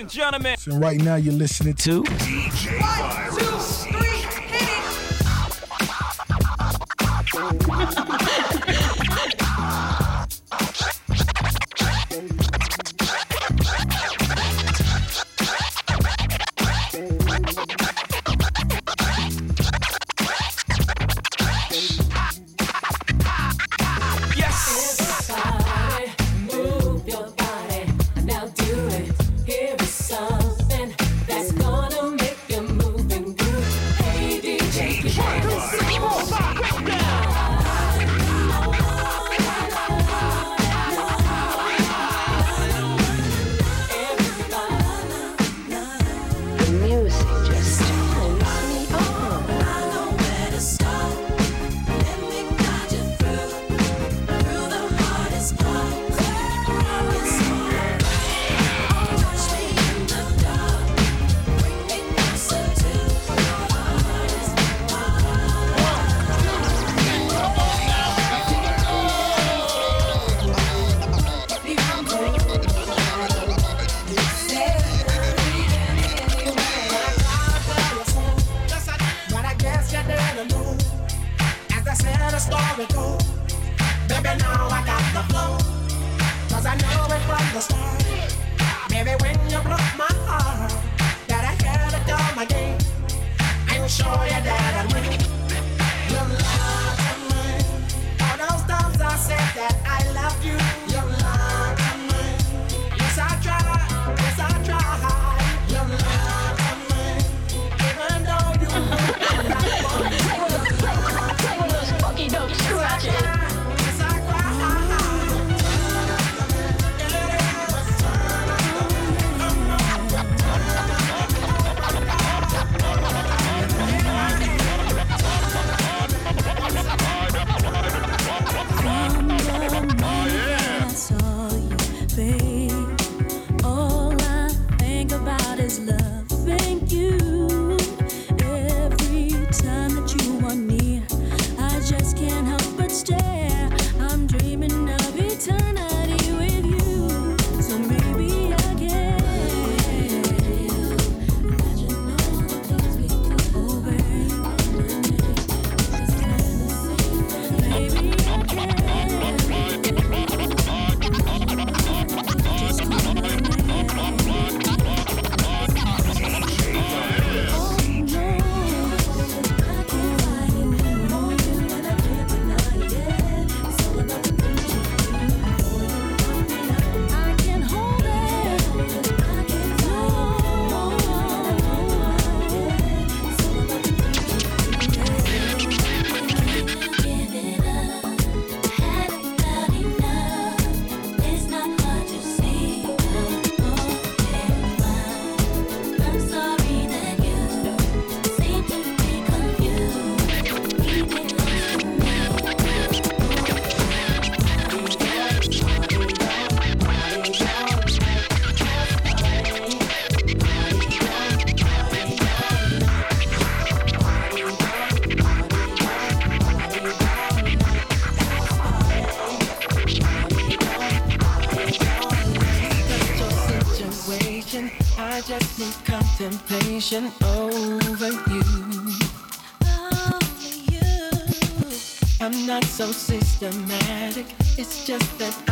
and gentlemen. And right now you're listening to DJ One, two, three, hit it. over you. Over you. I'm not so systematic, it's just that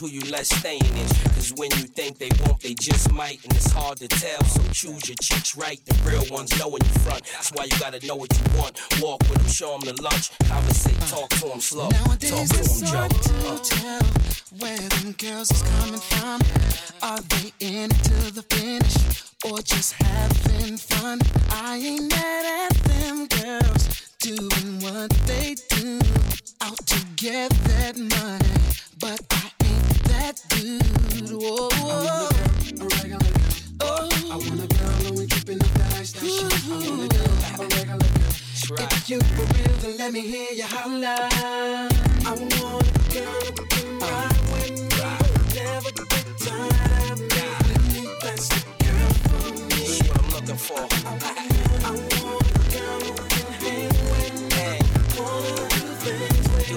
who you let stay is. Cause when you think they won't, they just might, and it's hard to tell. So choose your chicks right, the real ones know in you front. That's why you gotta know what you want. Walk with them, show them the lunch.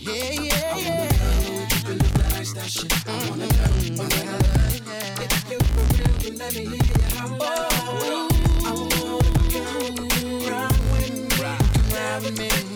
Yeah, yeah. I wanna I wanna. If you're real, then let me hear you holler. I wanna go, with me, ride me.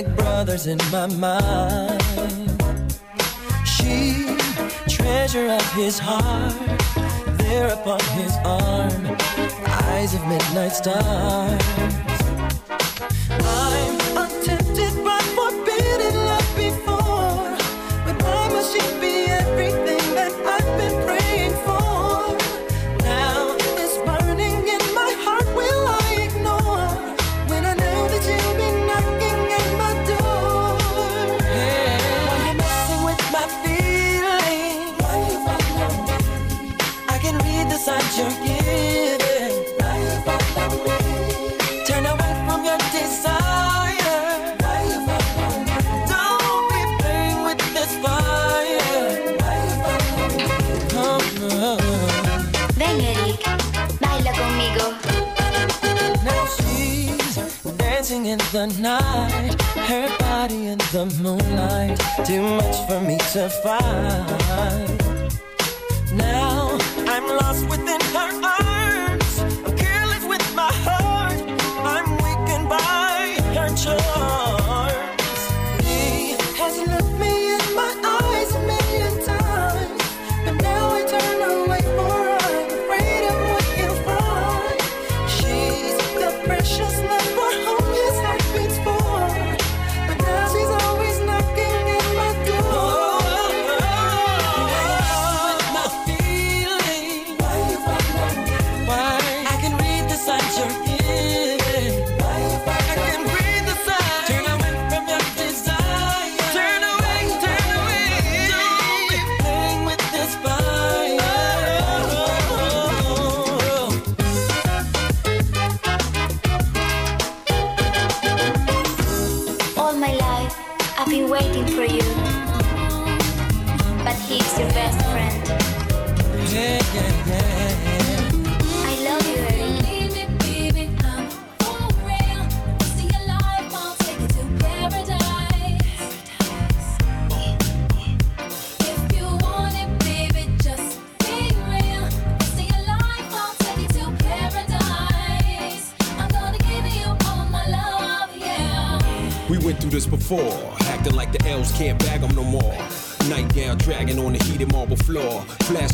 Brothers in my mind. She, treasure of his heart, there upon his arm, eyes of midnight stars. The night, her body in the moonlight, too much for me to find. Now I'm lost within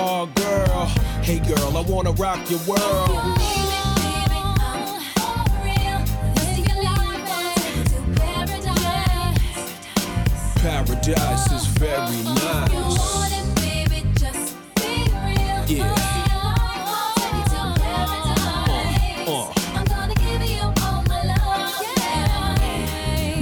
Oh, girl. Hey, girl, I wanna rock your world. Paradise is very nice. Yeah. Uh.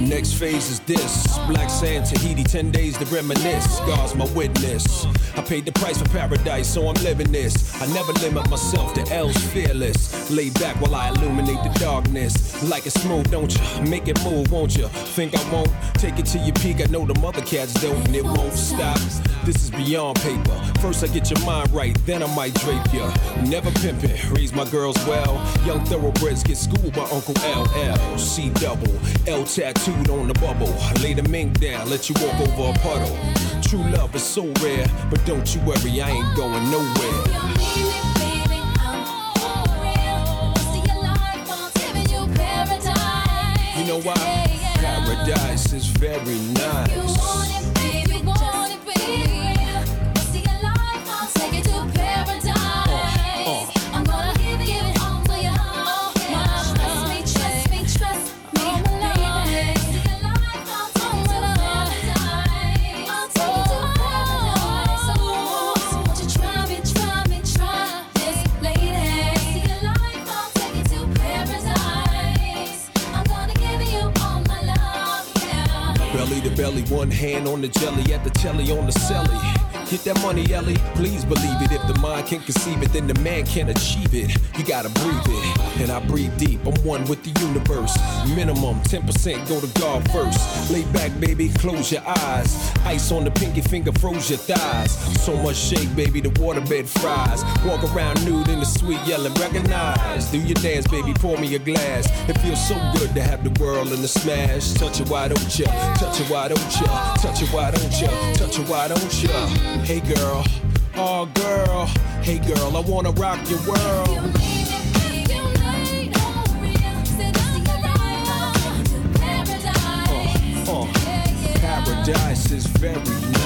Next phase is this. Black sand, Tahiti, 10 days to reminisce. God's my witness. I paid the price for paradise, so I'm living this. I never limit myself to L's fearless. Lay back while I illuminate the darkness. Like it smooth, don't you? Make it move, won't you? Think I won't? Take it to your peak. I know the mother cats don't, and it won't stop. This is beyond paper. First I get your mind right, then I might drape ya. Never pimpin', raise my girls well. Young thoroughbreds get schooled by Uncle LL. C double, L tattooed on the bubble. Lay the mink down, let you walk over a puddle. True love is so rare, but don't you worry, I ain't going nowhere. You know why? Paradise is very nice. One hand on the jelly, at the telly on the celly. Get that money, Ellie. Please believe it. If the mind can conceive it, then the man can achieve it. You gotta breathe it. And I breathe deep. I'm one with the universe. Minimum 10% go to God first. Lay back, baby, close your eyes. Ice on the pinky finger, froze your thighs. So much shake, baby, the waterbed fries. Walk around nude in the sweet yelling, recognize. Do your dance, baby, pour me a glass. It feels so good to have the world in the smash. Touch it, why don't ya? Touch it, why don't ya? Touch it, why don't ya? Touch it, why don't ya? Hey girl, oh girl, hey girl, I wanna rock your world. Uh, paradise is very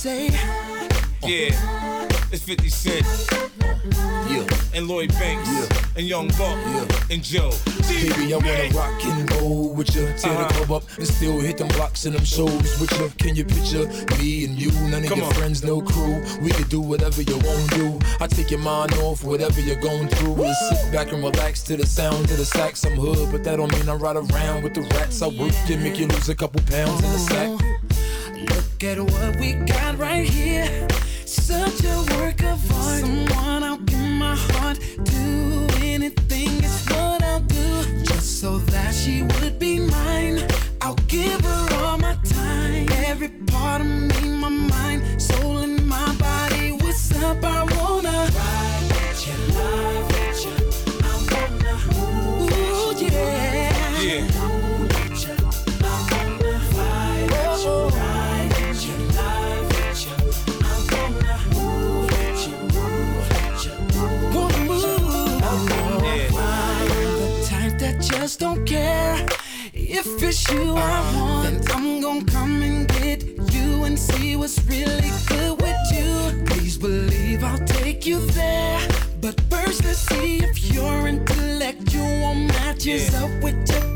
say, Yeah. It's 50 Cent. Yeah. And Lloyd Banks. Yeah. And Young Buck. Yeah. And Joe. Baby, I wanna rock and roll with you. Tear Uh-huh. the club up and still hit them blocks and them shows with you. Can you picture me and you? None of Come your on. friends, no crew. We can do whatever you want to do. I take your mind off whatever you're going through. And sit back and relax to the sound of the sax. I'm hood, but that don't mean I ride around with the rats. I work and make you lose a couple pounds in the sack. Look at what we got right here. Such a work of art. Someone I'll give my heart to. Anything is what I'll do. Just so that she would be mine. I'll give her all my time. Every part of me, if it's you I want. Then I'm gonna come and get you and see what's really good with you. Please believe I'll take you there. But first, let's see if your intellectual matches Yeah. up with your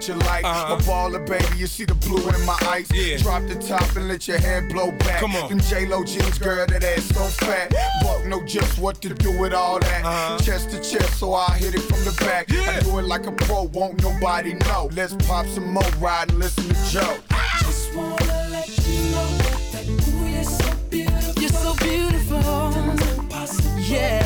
what you like. Uh-huh. A baller, baby, you see the blue in my eyes. Yeah. Drop the top and let your hair blow back. Come on. Them J-Lo jeans, girl, that ass so fat. Buck know just what to do with all that. Uh-huh. Chest to chest, so I hit it from the back. I do it like a pro, won't nobody know. Let's pop some more, ride and listen to Joe. just wanna let you know that ooh, you're so beautiful. You're so beautiful. Yeah.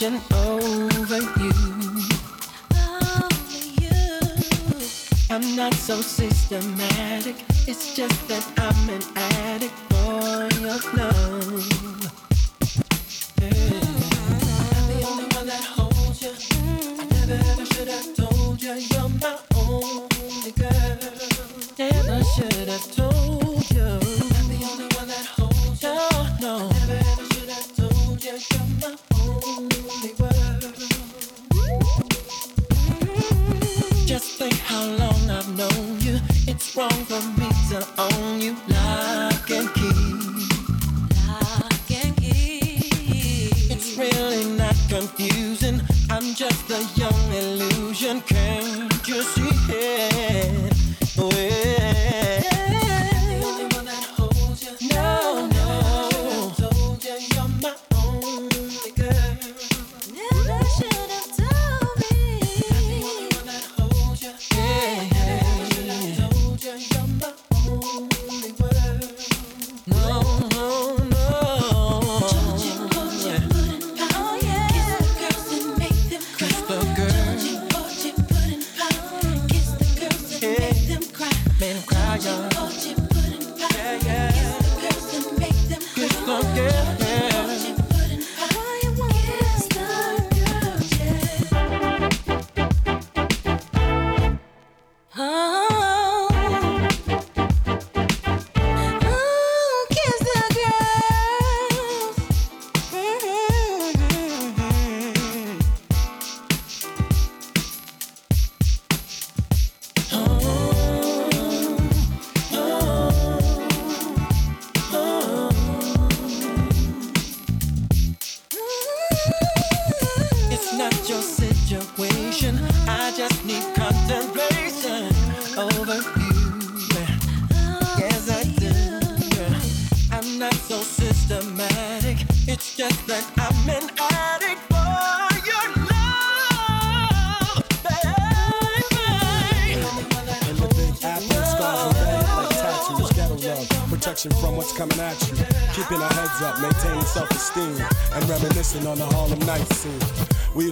Contemplation over you. I'm not so systematic. It's just that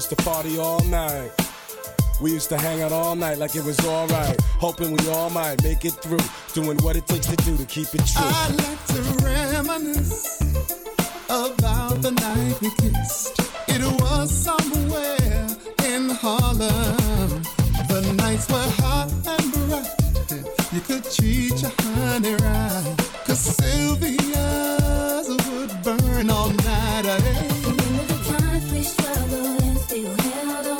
used to party all night. We used to hang out all night like it was alright, hoping we all might make it through, doing what it takes to do to keep it true. I like to reminisce about the night we kissed. It was somewhere in Harlem. The nights were hot and bright. You could treat your honey right. Cause Sylvia's would burn all night. Hey. Remember the times we struggled and still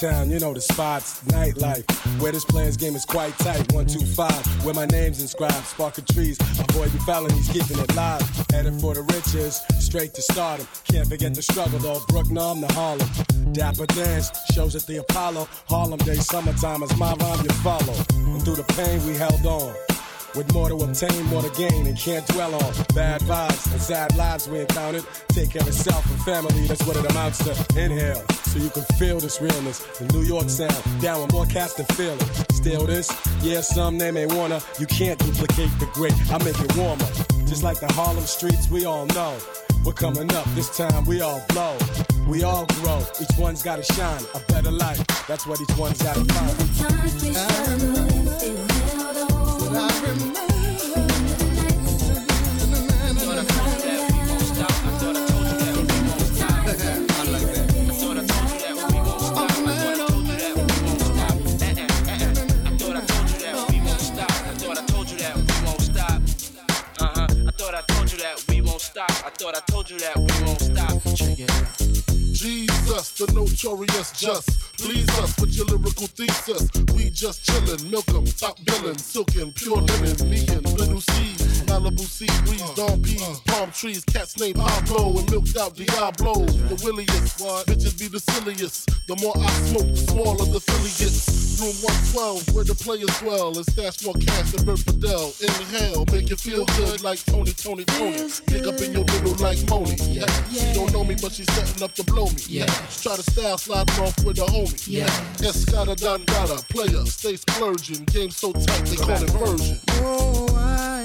You know the spots. Nightlife, where this player's game is quite tight. One, two, five, where my name's inscribed. Sparking trees, Avoid avoiding felonies, keeping it live. Headed for the riches, straight to stardom. Can't forget the struggle though. Brooklyn to Harlem. Dapper Dan's, shows at the Apollo. Harlem Day, summertime is my rhyme you follow. And through the pain, we held on. With more to obtain, more to gain, and can't dwell on bad vibes and sad lives we encountered. Take care of self and family, that's what it amounts to. Inhale, so you can feel this realness. The New York sound, down with more cats than feeling. Still this, yeah, some they may wanna. You can't duplicate the great, I make it warmer. Just like the Harlem streets, we all know. We're coming up, this time we all blow. We all grow, each one's gotta shine. A better life, that's what each one's gotta find. I thought I told you that we won't stop. Check it out. The notorious just. Please us with your lyrical thesis. We just chillin', milk 'em, top billin', silkin', pure linen, me and Lil' Cease. Malibu sea breeze, Dom P's, palm trees, cats named Pablo and milked out Diablo. The williest, bitches be the silliest. The more I smoke, the smaller the Philly gets. Room 112, where the players dwell, and stash more cash than Bert Fidel. Inhale, make you feel good like Tony, Tony, Tony. Pick up in your middle like Moni. Yeah. She don't know me, but she's setting up to blow me. Yeah. Try to style sliding off with a homie. Yeah. Escada Dangada, player, stay splurging. Game so tight, they call it version. Oh, I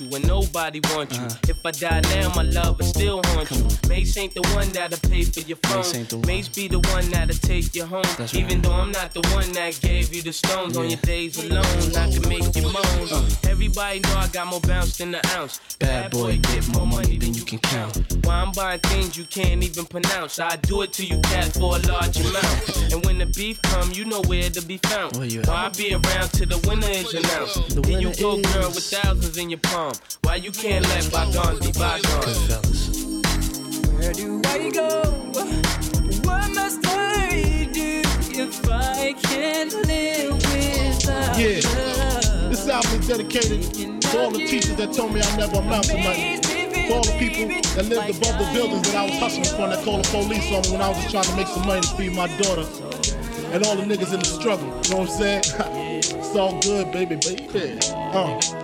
you. When nobody you. Uh-huh. If I die now, my love will still haunt you. Mace ain't the one that'll pay for your phone. Mace ain't the Mace be the one that'll take you home. That's right. Even though I'm not the one that gave you the stones on your days alone, I can make you moan. Uh. Everybody know I got more bounce than an ounce. Bad boy, get more money than you can count. Why I'm buying things you can't even pronounce. I do it to you, cat, for a large amount. And when the beef come, you know where to be found. Why I be around till the winner is announced? The Here you go, girl, with thousands in your palm. Why you can't let bygones be bygones? Where do I go? What must I do if I can't live without Yeah. love? This album is dedicated to all the teachers that told me I never amount to nothing. For all the people that lived above the buildings that I was hustling from that called the police on me when I was just trying to make some money to feed my daughter. And all the niggas in the struggle. You know what I'm saying? it's all good, baby, baby. Uh.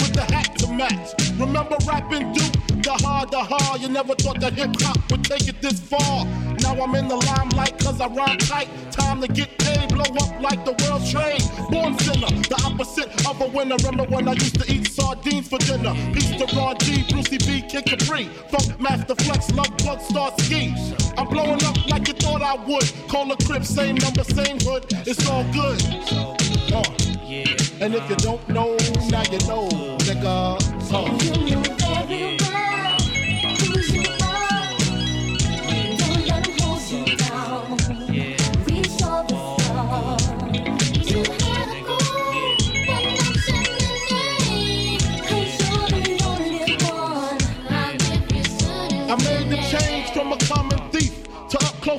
the hat to match. Remember rapping Duke? The hard, the hard. You never thought that hip hop would take it this far. Now I'm in the limelight cause I rhyme tight. Time to get paid, blow up like the world's trade. Born sinner, the opposite of a winner. Remember when I used to eat sardines for dinner? Peace to Ron G, Brucey B, Kid Capri. Funkmaster Flex, Lovebug, Star Ski. I'm blowing up like you thought I would. Call a crib, same number, same hood. It's all good. Uh. And if you don't know, now you know, nigga. Uh.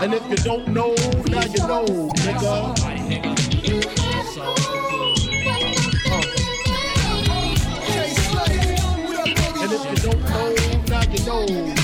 And if you don't know, now you know, nigga. And if you don't know, now you know,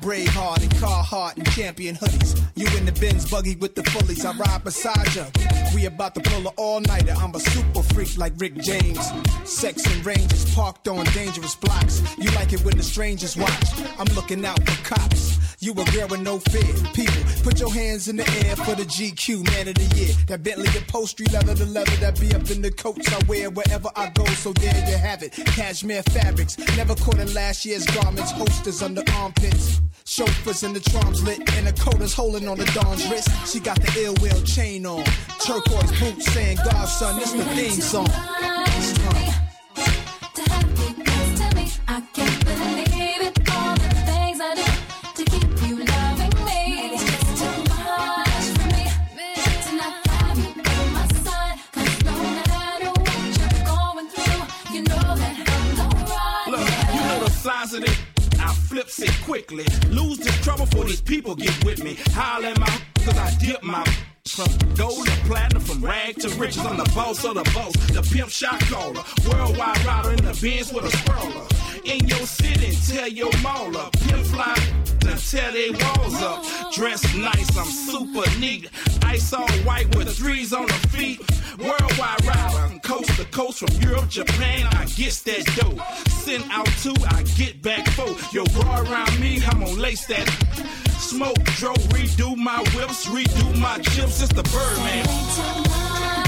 Braveheart and Carhartt and champion hoodies. You in the Benz buggy with the fullies. I ride beside you. We about to pull an all-nighter. I'm a super freak like Rick James. Sex and ranges parked on dangerous blocks. You like it when the strangers watch. I'm looking out for cops. You a girl with no fear. People, put your hands in the air for the GQ Man of the Year. That Bentley upholstery leather, the leather that be up in the coats I wear wherever I go. So there you have it. Cashmere fabrics, never caught in last year's garments. Holsters under armpits. Chauffeurs in the trams lit, and the coda's holding on the Don's wrist. She got the ill will chain on. Turquoise boots saying, Godson, this the theme song. Holler in my cause I dip my from gold to platinum, from rag to riches. I'm the boss of the boss, the pimp shot caller. Worldwide rider in the Benz with a spurler. In your city, tell your mauler. Pimp fly tear they walls up. Dressed nice, I'm super neat. Ice all white with threes on the feet. Worldwide rider, coast to coast from Europe, Japan. I get that dough. Send out two, I get back four. Yo, bro around me, I'm gonna lace that. Smoke, drove, redo my whips, redo my chips. It's the Birdman.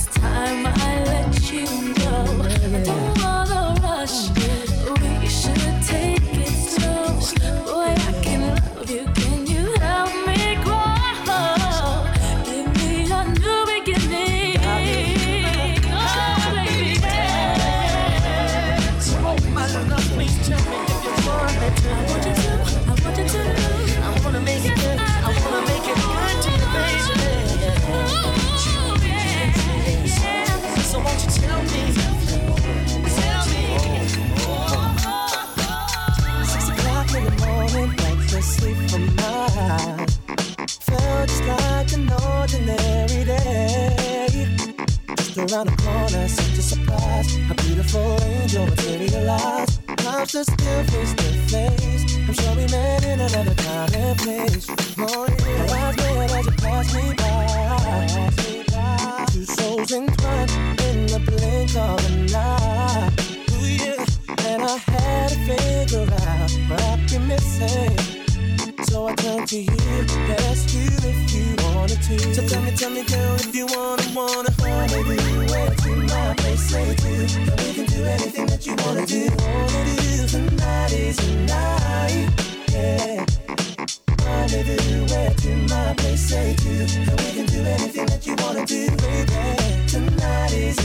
It's time I around the corner, such a surprise. A beautiful angel materialized. Love's just still face to face. I'm sure we met in another time and place. Oh, yeah. Our eyes met as you passed me by. Two souls entwined in the blink of an eye. Ooh, yeah. And I had to figure out what I've missing. So I turn to you, ask you if you wanted to. So tell me, tell me, girl, if you wanna, wanna, wanna do say we can do anything that you wanna do. My place, say we can do anything that you wanna do, baby. Tonight is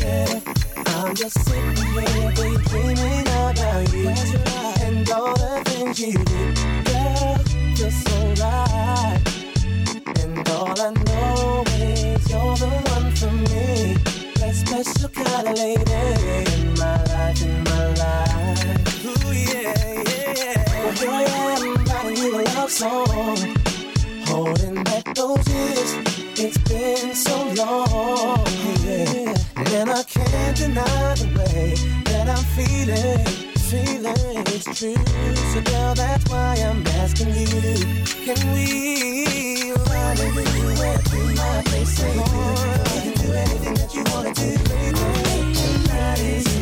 yeah. I'm just sitting here daydreaming about you and all the things you. That special kind of lady in my life, in my life. Ooh, yeah, yeah, yeah. Well, here I am, writing you a love song. Holding back those years, it's been so long, yeah. And I can't deny the way that I'm feeling, feeling it's true. So girl, that's why I'm asking you, can we you can do anything that you wanna do, baby. Tonight is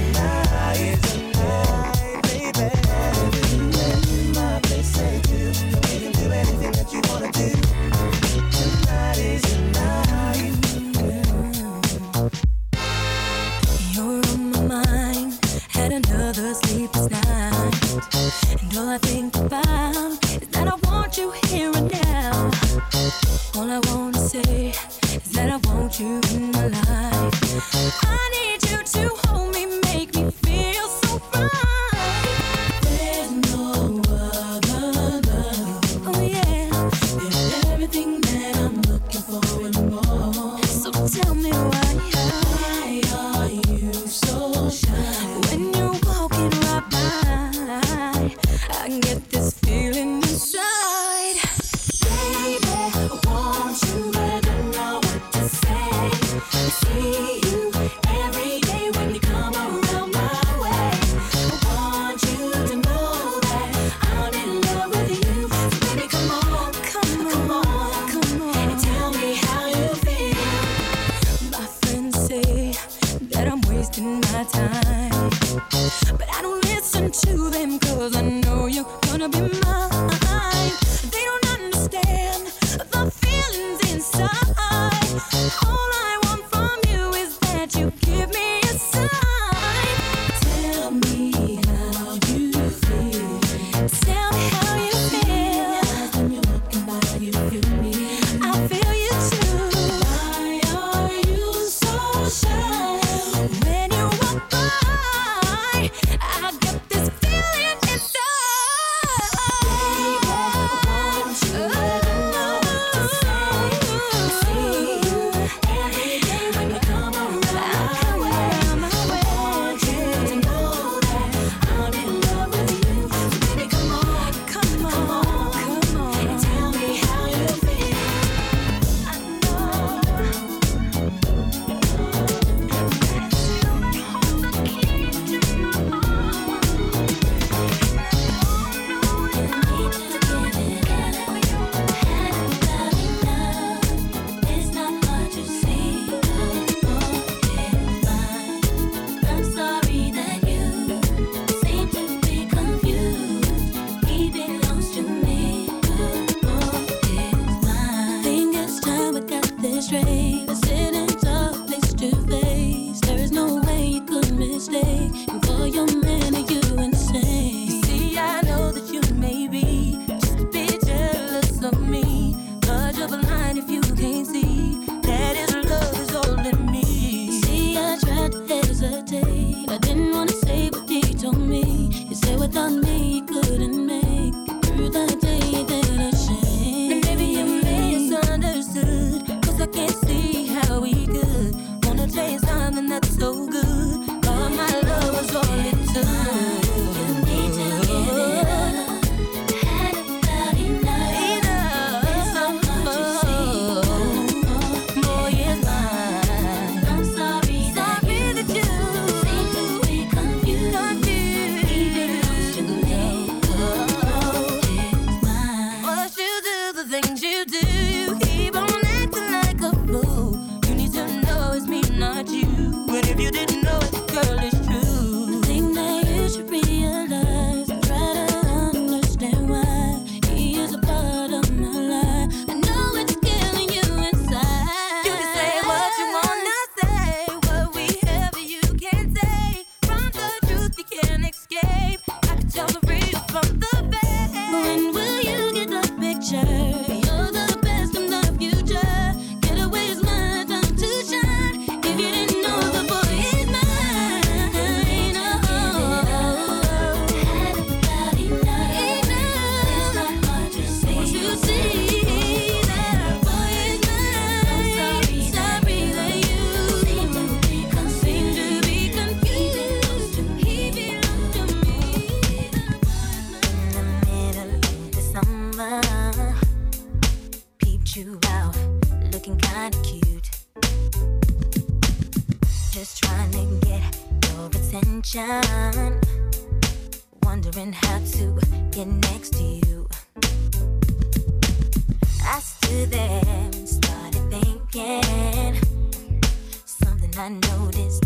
I noticed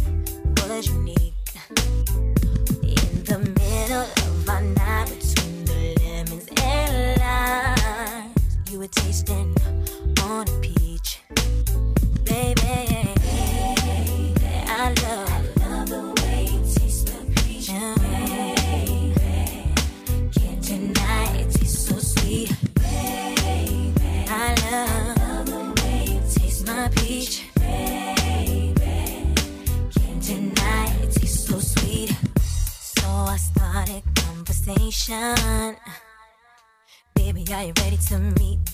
was unique. In the middle of our night, between the lemons and limes, you were tasting. Baby, are you ready to meet